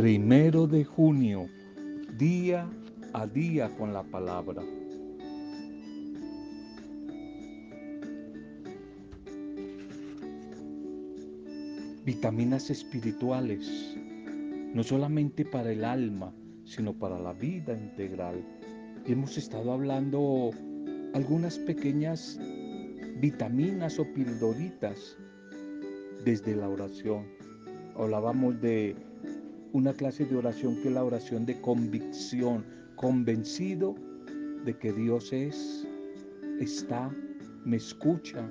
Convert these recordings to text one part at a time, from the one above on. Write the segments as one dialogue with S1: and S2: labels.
S1: Primero de junio, día a día con la palabra. Vitaminas espirituales, no solamente para el alma, sino para la vida integral. Hemos estado hablando algunas pequeñas vitaminas o pildoritas desde la oración. Hablábamos de una clase de oración que es la oración de convicción, convencido de que Dios es, está, me escucha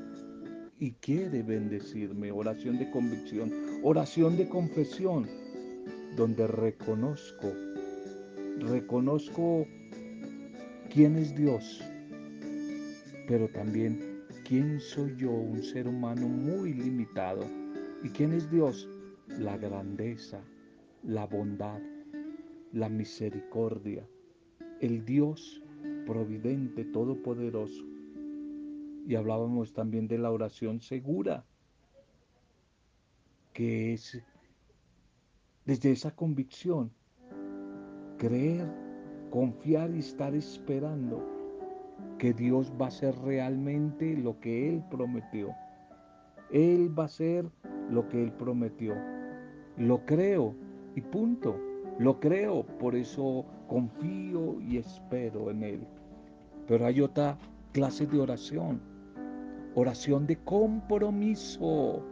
S1: y quiere bendecirme. Oración de convicción, oración de confesión, donde reconozco, reconozco quién es Dios, pero también quién soy yo, un ser humano muy limitado. ¿Y quién es Dios? La grandeza, la bondad, la misericordia, el Dios providente, todopoderoso. Y hablábamos también de la oración segura, que es desde esa convicción, creer, confiar y estar esperando que Dios va a ser realmente lo que Él prometió. Él va a ser lo que Él prometió. Lo creo y punto. Lo creo, por eso confío y espero en Él. Pero hay otra clase de oración. Oración de compromiso.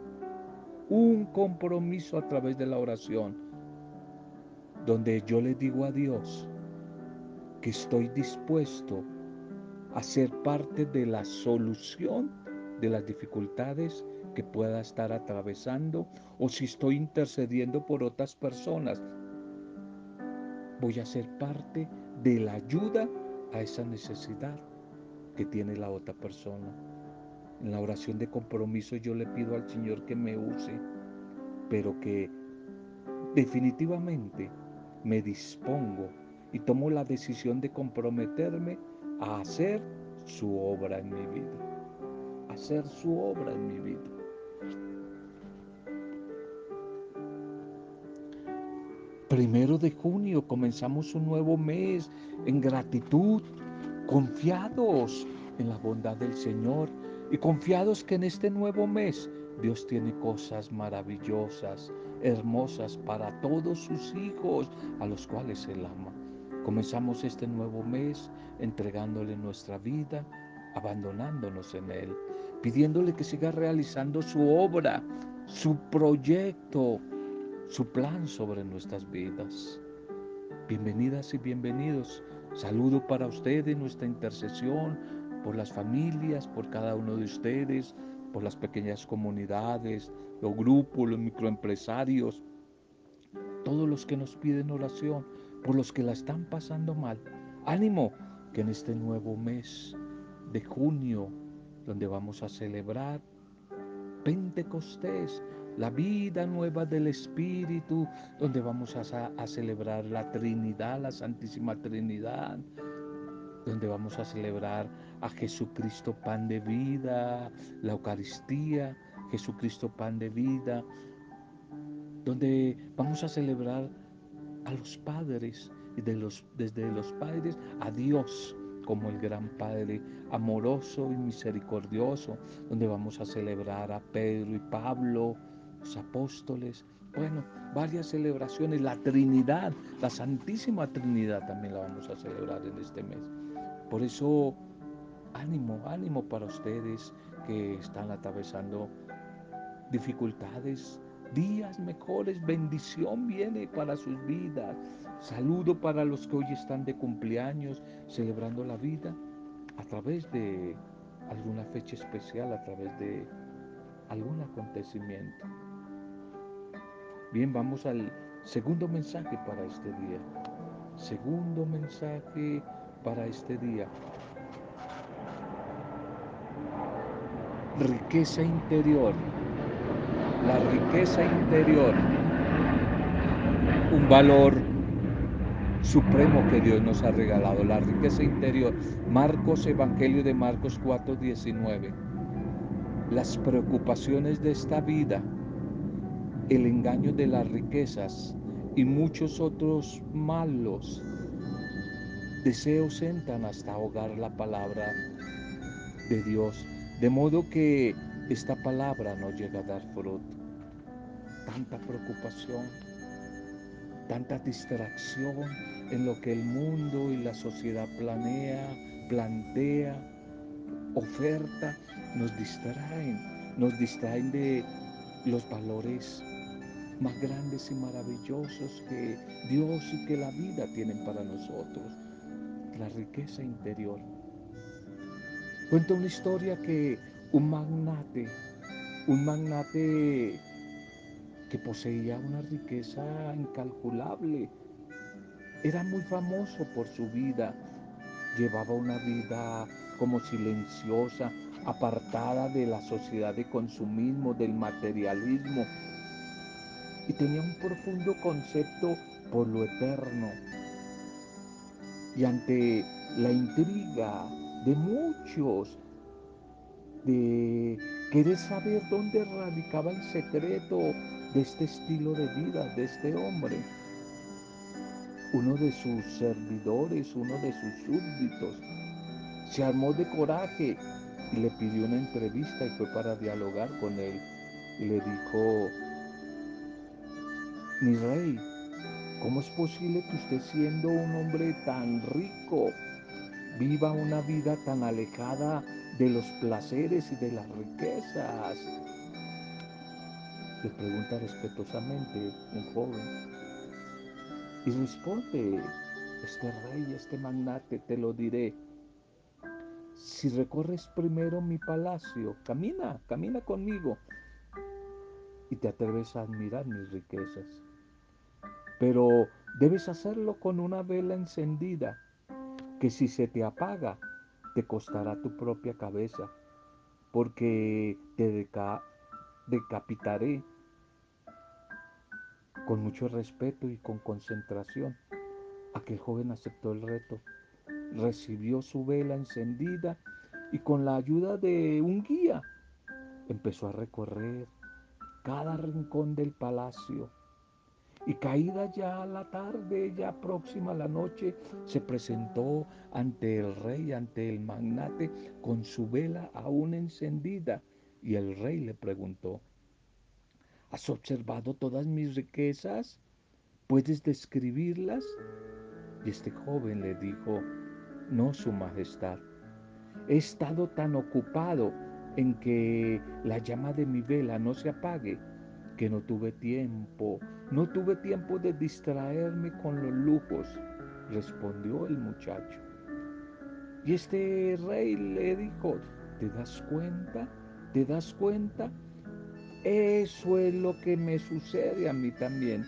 S1: Un compromiso a través de la oración. Donde yo le digo a Dios que estoy dispuesto a ser parte de la solución de las dificultades que pueda estar atravesando o si estoy intercediendo por otras personas. Voy a ser parte de la ayuda a esa necesidad que tiene la otra persona. En la oración de compromiso yo le pido al Señor que me use, pero que definitivamente me dispongo y tomo la decisión de comprometerme a hacer su obra en mi vida. Hacer su obra en mi vida. Primero de junio comenzamos un nuevo mes en gratitud, confiados en la bondad del Señor y confiados que en este nuevo mes Dios tiene cosas maravillosas, hermosas para todos sus hijos a los cuales Él ama. Comenzamos este nuevo mes entregándole nuestra vida, abandonándonos en Él, pidiéndole que siga realizando su obra, su proyecto, su plan sobre nuestras vidas. Bienvenidas y bienvenidos. Saludo para ustedes nuestra intercesión por las familias, por cada uno de ustedes, por las pequeñas comunidades, los grupos, los microempresarios, todos los que nos piden oración, por los que la están pasando mal. Ánimo que en este nuevo mes de junio, donde vamos a celebrar Pentecostés, la vida nueva del Espíritu, donde vamos a, celebrar la Trinidad, la Santísima Trinidad, donde vamos a celebrar a Jesucristo pan de vida, la Eucaristía, Jesucristo pan de vida, donde vamos a celebrar a los padres y de los, desde los padres a Dios como el gran Padre amoroso y misericordioso, donde vamos a celebrar a Pedro y Pablo, los apóstoles, bueno, varias celebraciones, la Trinidad, la Santísima Trinidad también la vamos a celebrar en este mes. Por eso, ánimo, ánimo para ustedes que están atravesando dificultades, días mejores, bendición viene para sus vidas. Saludo para los que hoy están de cumpleaños, celebrando la vida a través de alguna fecha especial, a través de algún acontecimiento. Bien, vamos al segundo mensaje para este día. Segundo mensaje para este día. Riqueza interior. La riqueza interior. Un valor supremo que Dios nos ha regalado. La riqueza interior. Marcos, Evangelio de Marcos 4, 19. Las preocupaciones de esta vida el engaño de las riquezas, y muchos otros malos deseos entran hasta ahogar la palabra de Dios, de modo que esta palabra no llega a dar fruto. Tanta preocupación, tanta distracción en lo que el mundo y la sociedad planea, plantea, oferta, nos distraen, nos distraen de los valores más grandes y maravillosos que Dios y que la vida tienen para nosotros, la riqueza interior. Cuenta una historia que un magnate, un magnate que poseía una riqueza incalculable, era muy famoso por su vida, llevaba una vida como silenciosa, apartada de la sociedad de consumismo, del materialismo, y tenía un profundo concepto por lo eterno. Y ante la intriga de muchos, de querer saber dónde radicaba el secreto de este estilo de vida, de este hombre, uno de sus servidores, uno de sus súbditos, se armó de coraje y le pidió una entrevista y fue para dialogar con él. Y le dijo, mi rey, ¿cómo es posible que usted siendo un hombre tan rico viva una vida tan alejada de los placeres y de las riquezas? Le pregunta respetuosamente un joven. Y responde, este rey, este magnate, te lo diré. Si recorres primero mi palacio, camina, camina conmigo y te atreves a admirar mis riquezas pero debes hacerlo con una vela encendida, que si se te apaga, te costará tu propia cabeza, porque te decapitaré con mucho respeto y con concentración. Aquel joven aceptó el reto, recibió su vela encendida y con la ayuda de un guía empezó a recorrer cada rincón del palacio y caída ya la tarde, ya próxima la noche, se presentó ante el rey, ante el magnate, con su vela aún encendida. Y el rey le preguntó, ¿has observado todas mis riquezas? ¿Puedes describirlas? Y este joven le dijo, no, Su Majestad, he estado tan ocupado en que la llama de mi vela no se apague que no tuve tiempo, no tuve tiempo de distraerme con los lujos, respondió el muchacho. Y este rey le dijo, ¿te das cuenta? ¿Te das cuenta? Eso es lo que me sucede a mí también.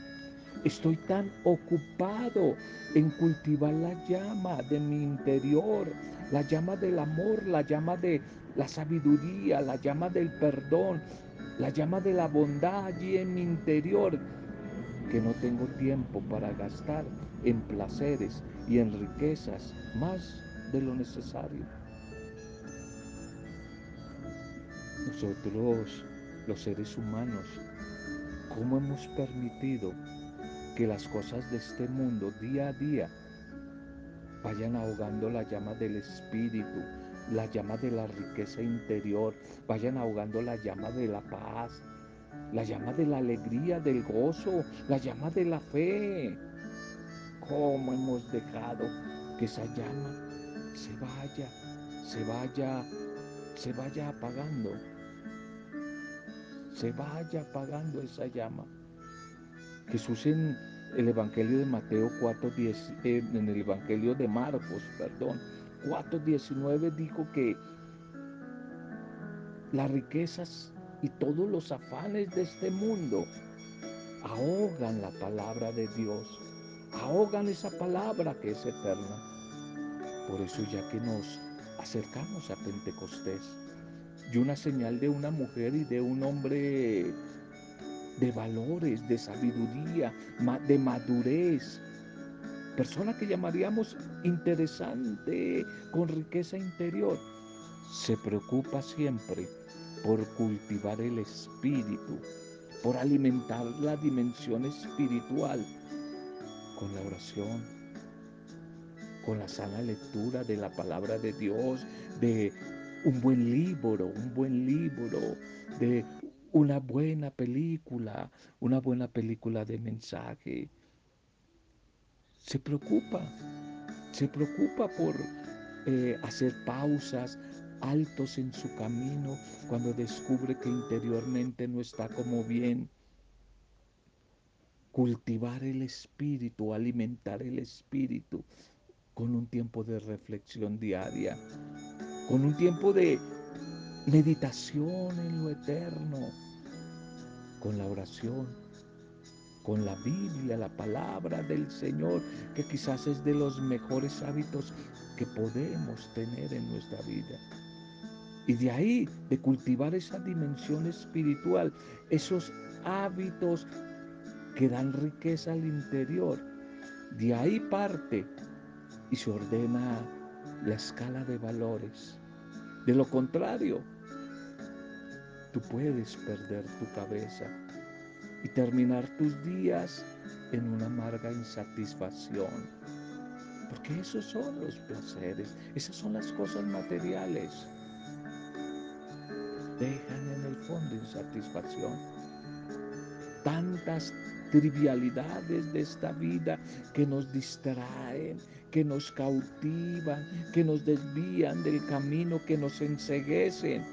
S1: Estoy tan ocupado en cultivar la llama de mi interior, la llama del amor, la llama de la sabiduría, la llama del perdón, la llama de la bondad allí en mi interior, que no tengo tiempo para gastar en placeres y en riquezas más de lo necesario. Nosotros, los seres humanos, ¿cómo hemos permitido que las cosas de este mundo día a día vayan ahogando la llama del espíritu, la llama de la riqueza interior, vayan ahogando la llama de la paz, la llama de la alegría, del gozo, la llama de la fe. ¿Cómo hemos dejado que esa llama se vaya, se vaya, se vaya apagando? Se vaya apagando esa llama. Jesús en el Evangelio de Mateo 4.10, eh, en el Evangelio de Marcos, perdón, 4.19 dijo que las riquezas y todos los afanes de este mundo ahogan la palabra de Dios, ahogan esa palabra que es eterna. Por eso ya que nos acercamos a Pentecostés y una señal de una mujer y de un hombre de valores, de sabiduría, de madurez, persona que llamaríamos interesante, con riqueza interior, se preocupa siempre por cultivar el espíritu, por alimentar la dimensión espiritual con la oración, con la sana lectura de la palabra de Dios, de un buen libro, un buen libro, de una buena película, una buena película de mensaje. Se preocupa, se preocupa por eh, hacer pausas, altos en su camino, cuando descubre que interiormente no está como bien. Cultivar el espíritu, alimentar el espíritu con un tiempo de reflexión diaria, con un tiempo de meditación en lo eterno, con la oración, con la Biblia, la palabra del Señor, que quizás es de los mejores hábitos que podemos tener en nuestra vida. Y de ahí, de cultivar esa dimensión espiritual, esos hábitos que dan riqueza al interior, de ahí parte y se ordena la escala de valores. De lo contrario, tú puedes perder tu cabeza y terminar tus días en una amarga insatisfacción. Porque esos son los placeres, esas son las cosas materiales. Dejan en el fondo insatisfacción. Tantas trivialidades de esta vida que nos distraen, que nos cautivan, que nos desvían del camino, que nos enseguecen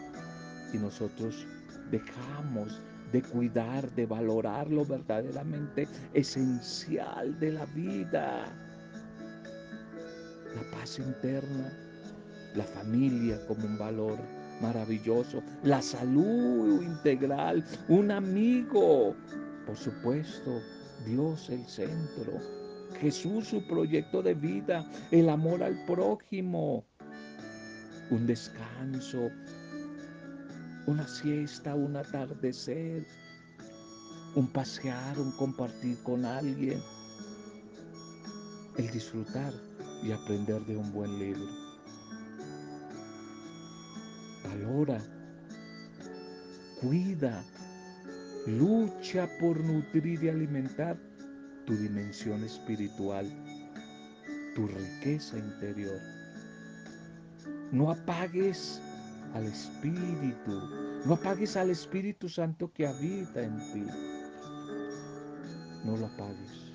S1: y nosotros dejamos de cuidar, de valorar lo verdaderamente esencial de la vida. La paz interna, la familia como un valor maravilloso, la salud integral, un amigo, por supuesto, Dios el centro, Jesús su proyecto de vida, el amor al prójimo, un descanso, una siesta, un atardecer, un pasear, un compartir con alguien, el disfrutar y aprender de un buen libro. Valora, cuida, lucha por nutrir y alimentar tu dimensión espiritual, tu riqueza interior. No apagues al Espíritu. No apagues al Espíritu Santo que habita en ti. No lo apagues.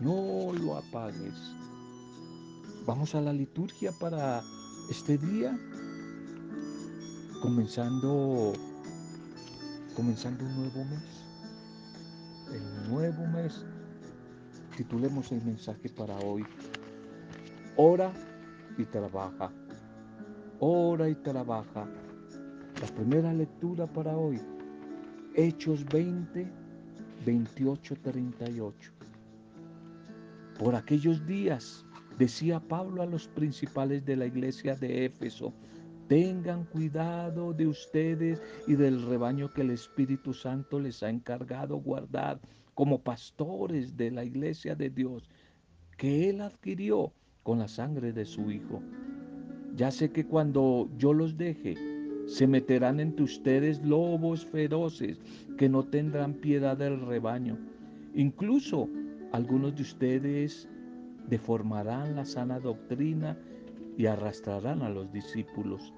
S1: No lo apagues. Vamos a la liturgia para este día. Comenzando comenzando un nuevo mes. El nuevo mes. Titulemos el mensaje para hoy. Ora y trabaja ora y trabaja. La primera lectura para hoy, Hechos 20, 28, 38. Por aquellos días, decía Pablo a los principales de la iglesia de Éfeso, tengan cuidado de ustedes y del rebaño que el Espíritu Santo les ha encargado guardar como pastores de la iglesia de Dios, que Él adquirió con la sangre de su Hijo. Ya sé que cuando yo los deje, se meterán entre ustedes lobos feroces que no tendrán piedad del rebaño. Incluso algunos de ustedes deformarán la sana doctrina y arrastrarán a los discípulos.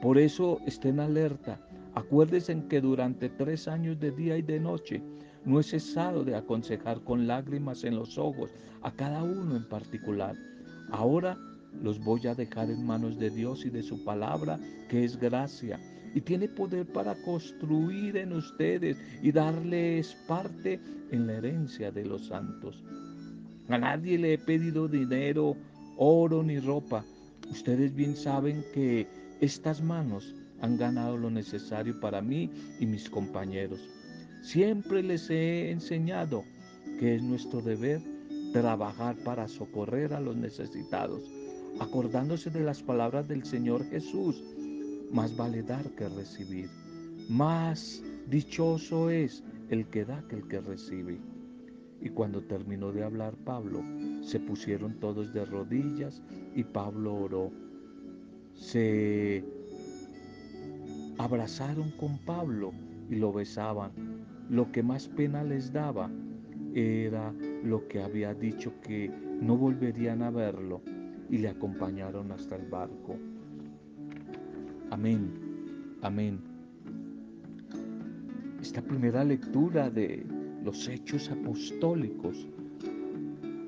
S1: Por eso estén alerta. Acuérdense que durante tres años de día y de noche no he cesado de aconsejar con lágrimas en los ojos a cada uno en particular. Ahora los voy a dejar en manos de Dios y de su palabra, que es gracia, y tiene poder para construir en ustedes y darles parte en la herencia de los santos. A nadie le he pedido dinero, oro ni ropa. Ustedes bien saben que estas manos han ganado lo necesario para mí y mis compañeros. Siempre les he enseñado que es nuestro deber trabajar para socorrer a los necesitados acordándose de las palabras del Señor Jesús, más vale dar que recibir. Más dichoso es el que da que el que recibe. Y cuando terminó de hablar Pablo, se pusieron todos de rodillas y Pablo oró. Se abrazaron con Pablo y lo besaban. lo que más pena les daba era lo que había dicho que no volverían a verlo y le acompañaron hasta el barco. Amén, amén. Esta primera lectura de los hechos apostólicos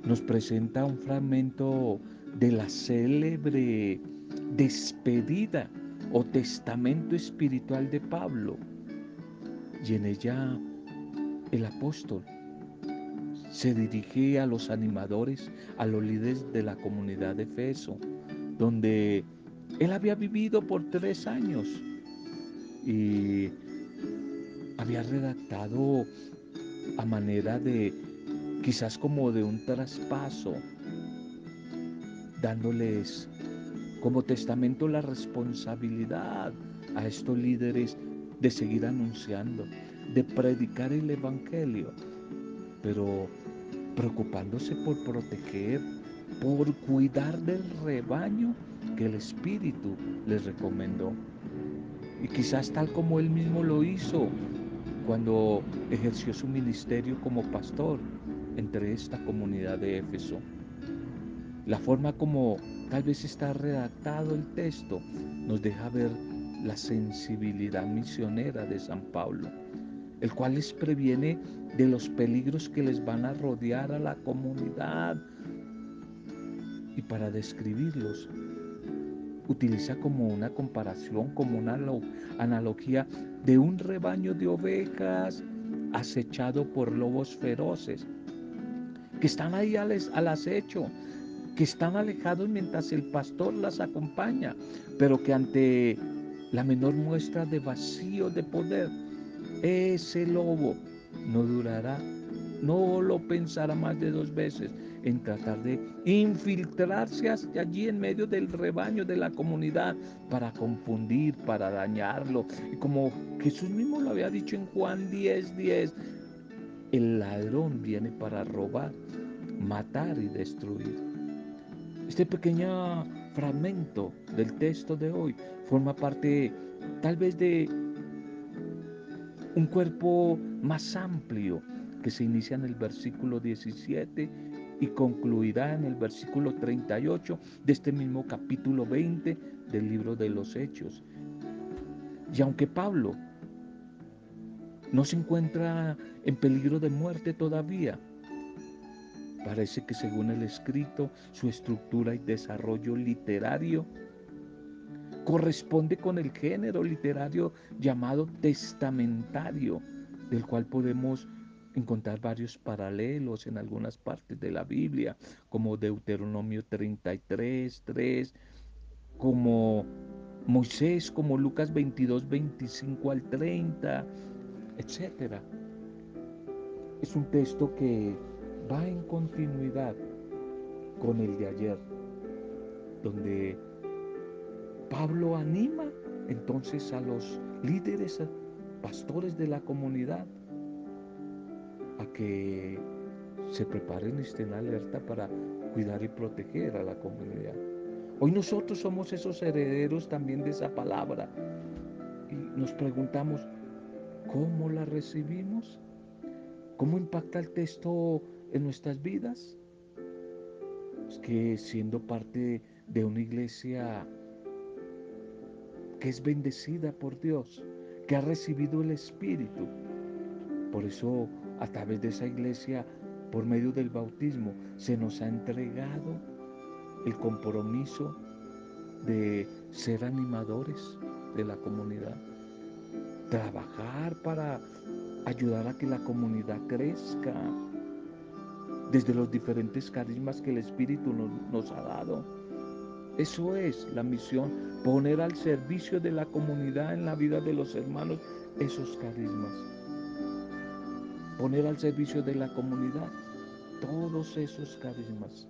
S1: nos presenta un fragmento de la célebre despedida o testamento espiritual de Pablo. Y en ella el apóstol se dirige a los animadores, a los líderes de la comunidad de Efeso, donde él había vivido por tres años y había redactado a manera de quizás como de un traspaso, dándoles como testamento la responsabilidad a estos líderes de seguir anunciando, de predicar el Evangelio, pero preocupándose por proteger, por cuidar del rebaño que el Espíritu les recomendó. Y quizás tal como él mismo lo hizo cuando ejerció su ministerio como pastor entre esta comunidad de Éfeso. La forma como tal vez está redactado el texto nos deja ver la sensibilidad misionera de San Pablo, el cual les previene de los peligros que les van a rodear a la comunidad. Y para describirlos, utiliza como una comparación, como una analogía de un rebaño de ovejas acechado por lobos feroces, que están ahí al, al acecho, que están alejados mientras el pastor las acompaña, pero que ante la menor muestra de vacío de poder, ese lobo no durará, no lo pensará más de dos veces en tratar de infiltrarse hasta allí en medio del rebaño de la comunidad para confundir, para dañarlo. Y como Jesús mismo lo había dicho en Juan 10, 10, el ladrón viene para robar, matar y destruir. Este pequeño fragmento del texto de hoy forma parte tal vez de un cuerpo más amplio que se inicia en el versículo 17 y concluirá en el versículo 38 de este mismo capítulo 20 del libro de los Hechos. Y aunque Pablo no se encuentra en peligro de muerte todavía, parece que según el escrito, su estructura y desarrollo literario corresponde con el género literario llamado testamentario, del cual podemos encontrar varios paralelos en algunas partes de la Biblia, como Deuteronomio 33, 3, como Moisés, como Lucas 22, 25 al 30, etc. Es un texto que va en continuidad con el de ayer, donde Pablo anima entonces a los líderes, pastores de la comunidad, a que se preparen y estén alerta para cuidar y proteger a la comunidad. Hoy nosotros somos esos herederos también de esa palabra y nos preguntamos, ¿cómo la recibimos? ¿Cómo impacta el texto en nuestras vidas? Es que siendo parte de una iglesia que es bendecida por Dios, que ha recibido el Espíritu. Por eso a través de esa iglesia, por medio del bautismo, se nos ha entregado el compromiso de ser animadores de la comunidad, trabajar para ayudar a que la comunidad crezca desde los diferentes carismas que el Espíritu nos, ha dado eso es la misión, poner al servicio de la comunidad en la vida de los hermanos esos carismas. Poner al servicio de la comunidad todos esos carismas.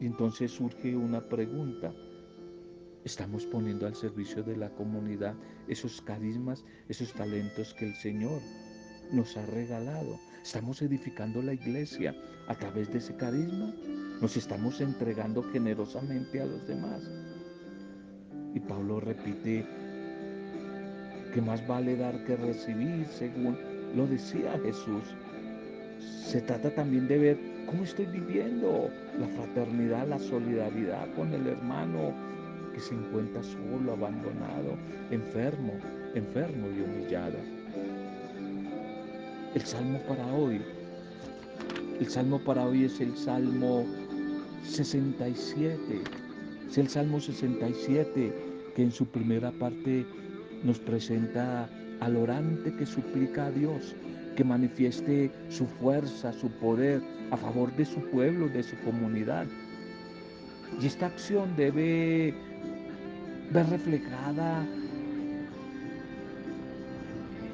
S1: Y entonces surge una pregunta. ¿Estamos poniendo al servicio de la comunidad esos carismas, esos talentos que el Señor nos ha regalado? ¿Estamos edificando la iglesia a través de ese carisma? Nos estamos entregando generosamente a los demás. Y Pablo repite que más vale dar que recibir según lo decía Jesús. Se trata también de ver cómo estoy viviendo la fraternidad, la solidaridad con el hermano que se encuentra solo, abandonado, enfermo, enfermo y humillado. El salmo para hoy, el salmo para hoy es el salmo 67. Es el salmo 67 que en su primera parte nos presenta al orante que suplica a Dios que manifieste su fuerza, su poder a favor de su pueblo, de su comunidad. Y esta acción debe ver reflejada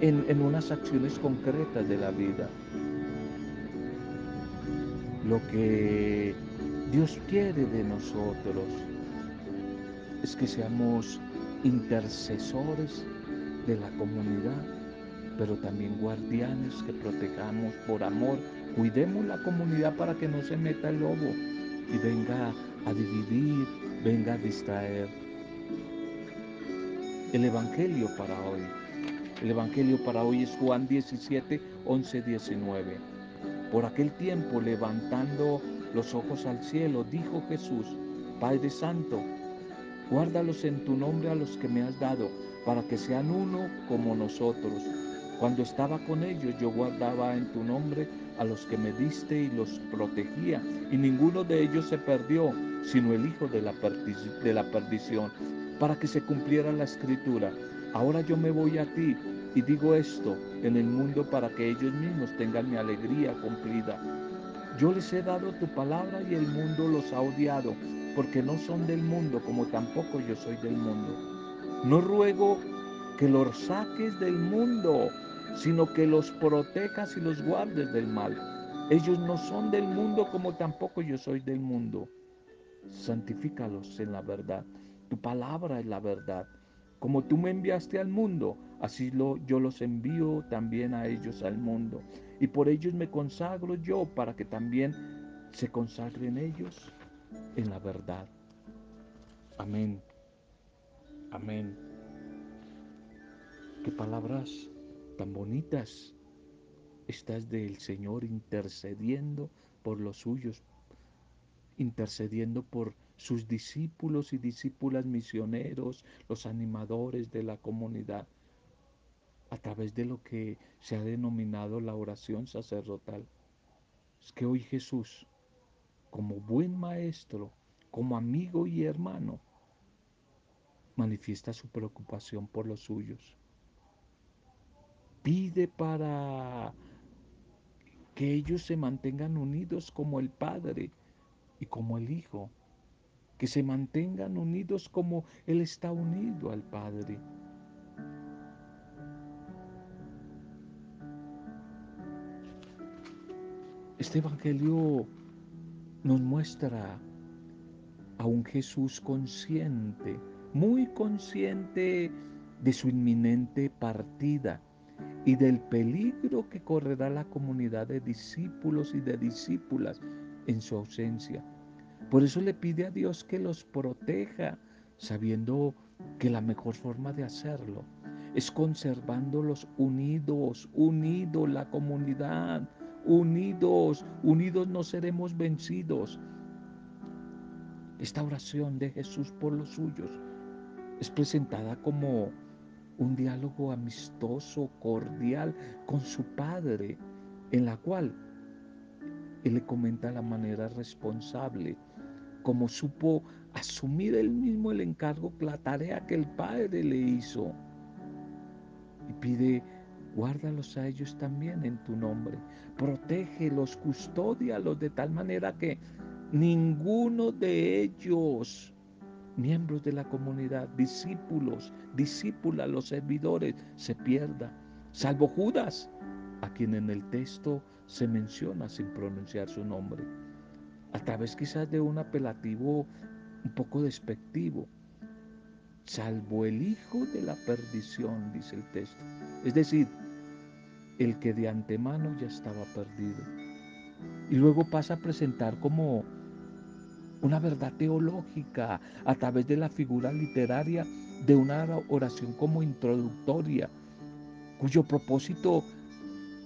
S1: en, en, unas acciones concretas de la vida. Lo que Dios quiere de nosotros es que seamos intercesores de la comunidad, pero también guardianes que protejamos por amor. Cuidemos la comunidad para que no se meta el lobo y venga a dividir, venga a distraer. El Evangelio para hoy. El Evangelio para hoy es Juan 17, 11, 19. Por aquel tiempo, levantando los ojos al cielo, dijo Jesús, Padre Santo, guárdalos en tu nombre a los que me has dado para que sean uno como nosotros. Cuando estaba con ellos yo guardaba en tu nombre a los que me diste y los protegía, y ninguno de ellos se perdió, sino el hijo de la, de la perdición, para que se cumpliera la escritura. Ahora yo me voy a ti y digo esto en el mundo para que ellos mismos tengan mi alegría cumplida. Yo les he dado tu palabra y el mundo los ha odiado, porque no son del mundo como tampoco yo soy del mundo. No ruego que los saques del mundo, sino que los protejas y los guardes del mal. Ellos no son del mundo como tampoco yo soy del mundo. Santifícalos en la verdad. Tu palabra es la verdad. Como tú me enviaste al mundo, así lo, yo los envío también a ellos al mundo. Y por ellos me consagro yo para que también se consagren ellos en la verdad. Amén. Amén. Qué palabras tan bonitas estás del Señor intercediendo por los suyos, intercediendo por sus discípulos y discípulas misioneros, los animadores de la comunidad, a través de lo que se ha denominado la oración sacerdotal. Es que hoy Jesús, como buen maestro, como amigo y hermano, manifiesta su preocupación por los suyos. Pide para que ellos se mantengan unidos como el Padre y como el Hijo, que se mantengan unidos como Él está unido al Padre. Este Evangelio nos muestra a un Jesús consciente muy consciente de su inminente partida y del peligro que correrá la comunidad de discípulos y de discípulas en su ausencia. Por eso le pide a Dios que los proteja, sabiendo que la mejor forma de hacerlo es conservándolos unidos, unidos la comunidad, unidos, unidos no seremos vencidos. Esta oración de Jesús por los suyos es presentada como un diálogo amistoso, cordial con su padre, en la cual él le comenta la manera responsable, como supo asumir él mismo el encargo, la tarea que el padre le hizo. Y pide, guárdalos a ellos también en tu nombre, protégelos, custódialos de tal manera que ninguno de ellos miembros de la comunidad, discípulos, discípulas, los servidores, se pierda, salvo Judas, a quien en el texto se menciona sin pronunciar su nombre, a través quizás de un apelativo un poco despectivo, salvo el hijo de la perdición, dice el texto. Es decir, el que de antemano ya estaba perdido. Y luego pasa a presentar como una verdad teológica a través de la figura literaria de una oración como introductoria, cuyo propósito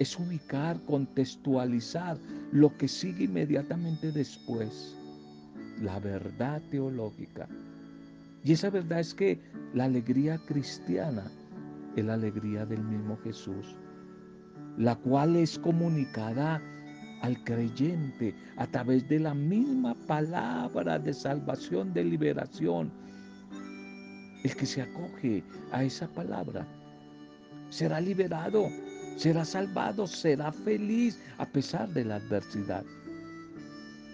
S1: es ubicar, contextualizar lo que sigue inmediatamente después, la verdad teológica. Y esa verdad es que la alegría cristiana es la alegría del mismo Jesús, la cual es comunicada al creyente a través de la misma palabra de salvación, de liberación. El que se acoge a esa palabra será liberado, será salvado, será feliz a pesar de la adversidad.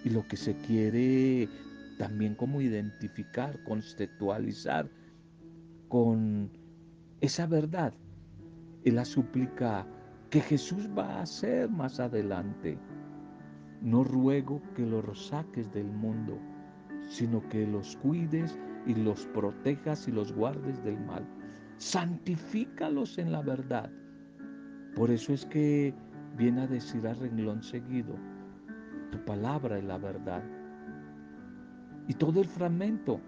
S1: Y lo que se quiere también como identificar, conceptualizar con esa verdad es la súplica que Jesús va a hacer más adelante. No ruego que los saques del mundo, sino que los cuides y los protejas y los guardes del mal. Santifícalos en la verdad. Por eso es que viene a decir a renglón seguido, tu palabra es la verdad. Y todo el fragmento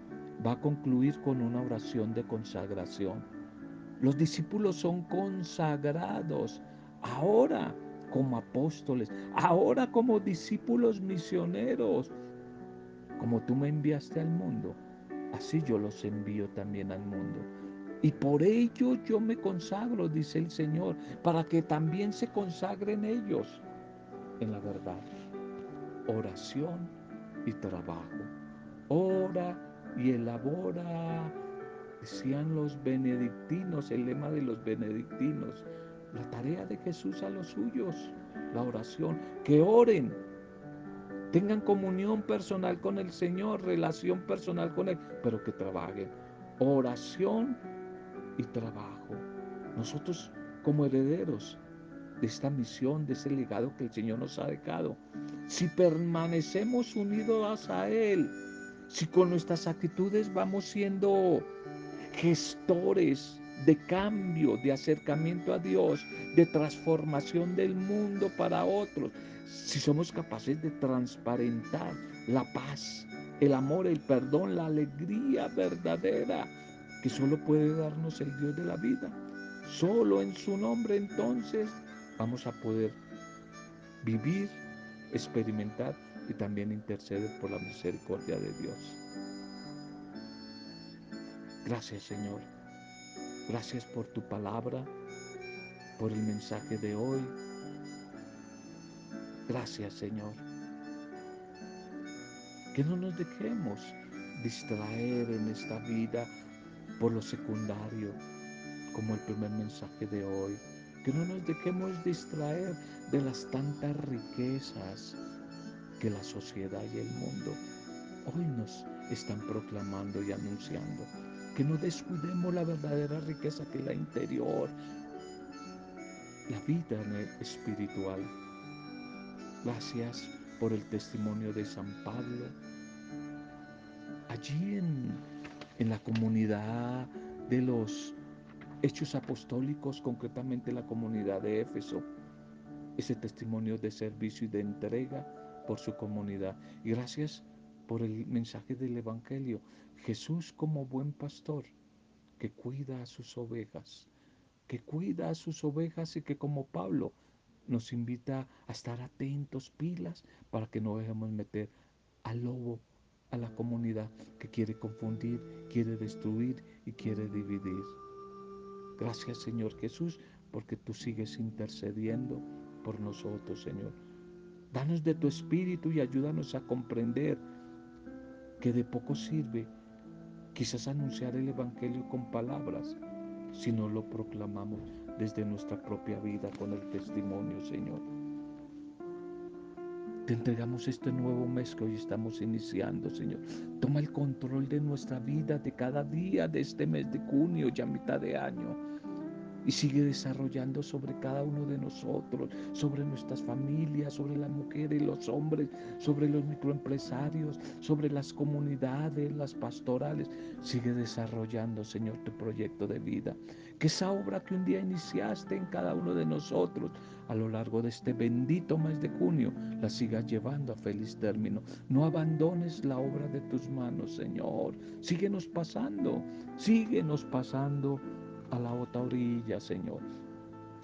S1: va a concluir con una oración de consagración. Los discípulos son consagrados ahora como apóstoles, ahora como discípulos misioneros. Como tú me enviaste al mundo, así yo los envío también al mundo. Y por ello yo me consagro, dice el Señor, para que también se consagren ellos en la verdad. Oración y trabajo. Ora y elabora, decían los benedictinos, el lema de los benedictinos, la tarea de Jesús a los suyos, la oración, que oren, tengan comunión personal con el Señor, relación personal con Él, pero que trabajen. Oración y trabajo. Nosotros como herederos de esta misión, de ese legado que el Señor nos ha dejado, si permanecemos unidos a Él, si con nuestras actitudes vamos siendo gestores de cambio, de acercamiento a Dios, de transformación del mundo para otros, si somos capaces de transparentar la paz, el amor, el perdón, la alegría verdadera que solo puede darnos el Dios de la vida, solo en su nombre entonces vamos a poder vivir, experimentar y también interceder por la misericordia de Dios. Gracias Señor. Gracias por tu palabra, por el mensaje de hoy. Gracias Señor. Que no nos dejemos distraer en esta vida por lo secundario, como el primer mensaje de hoy. Que no nos dejemos distraer de las tantas riquezas que la sociedad y el mundo hoy nos están proclamando y anunciando que no descuidemos la verdadera riqueza que es la interior, la vida espiritual. Gracias por el testimonio de San Pablo. Allí en, en la comunidad de los hechos apostólicos, concretamente la comunidad de Éfeso, ese testimonio de servicio y de entrega por su comunidad. Y gracias por el mensaje del Evangelio. Jesús como buen pastor que cuida a sus ovejas, que cuida a sus ovejas y que como Pablo nos invita a estar atentos, pilas, para que no dejemos meter al lobo a la comunidad que quiere confundir, quiere destruir y quiere dividir. Gracias Señor Jesús, porque tú sigues intercediendo por nosotros, Señor. Danos de tu espíritu y ayúdanos a comprender que de poco sirve quizás anunciar el Evangelio con palabras si no lo proclamamos desde nuestra propia vida con el testimonio, Señor. Te entregamos este nuevo mes que hoy estamos iniciando, Señor. Toma el control de nuestra vida, de cada día de este mes de junio, ya mitad de año y sigue desarrollando sobre cada uno de nosotros, sobre nuestras familias, sobre las mujeres, los hombres, sobre los microempresarios, sobre las comunidades, las pastorales. Sigue desarrollando, Señor, tu proyecto de vida. Que esa obra que un día iniciaste en cada uno de nosotros a lo largo de este bendito mes de junio, la sigas llevando a feliz término. No abandones la obra de tus manos, Señor. Síguenos pasando, síguenos pasando a la otra orilla, Señor.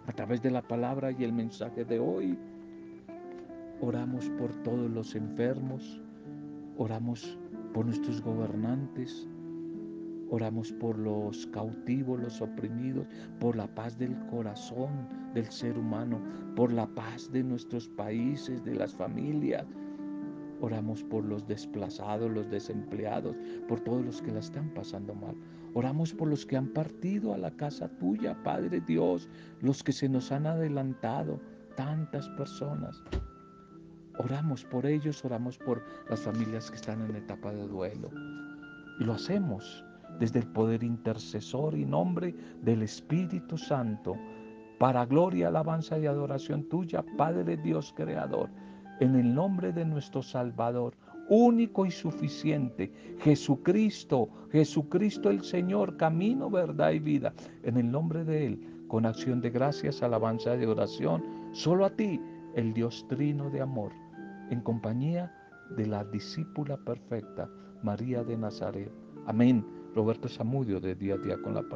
S1: a través de la palabra y el mensaje de hoy. Oramos por todos los enfermos, oramos por nuestros gobernantes, oramos por los cautivos, los oprimidos, por la paz del corazón del ser humano, por la paz de nuestros países, de las familias. Oramos por los desplazados, los desempleados, por todos los que la están pasando mal. Oramos por los que han partido a la casa tuya, Padre Dios, los que se nos han adelantado, tantas personas. Oramos por ellos, oramos por las familias que están en etapa de duelo. Y lo hacemos desde el poder intercesor y nombre del Espíritu Santo, para gloria, alabanza y adoración tuya, Padre Dios Creador, en el nombre de nuestro Salvador, único y suficiente, Jesucristo, Jesucristo el Señor, camino, verdad y vida, en el nombre de Él, con acción de gracias, alabanza y oración, solo a ti, el Dios trino de amor en compañía de la discípula perfecta, María de Nazaret. Amén. Roberto Zamudio de día a día con la palabra.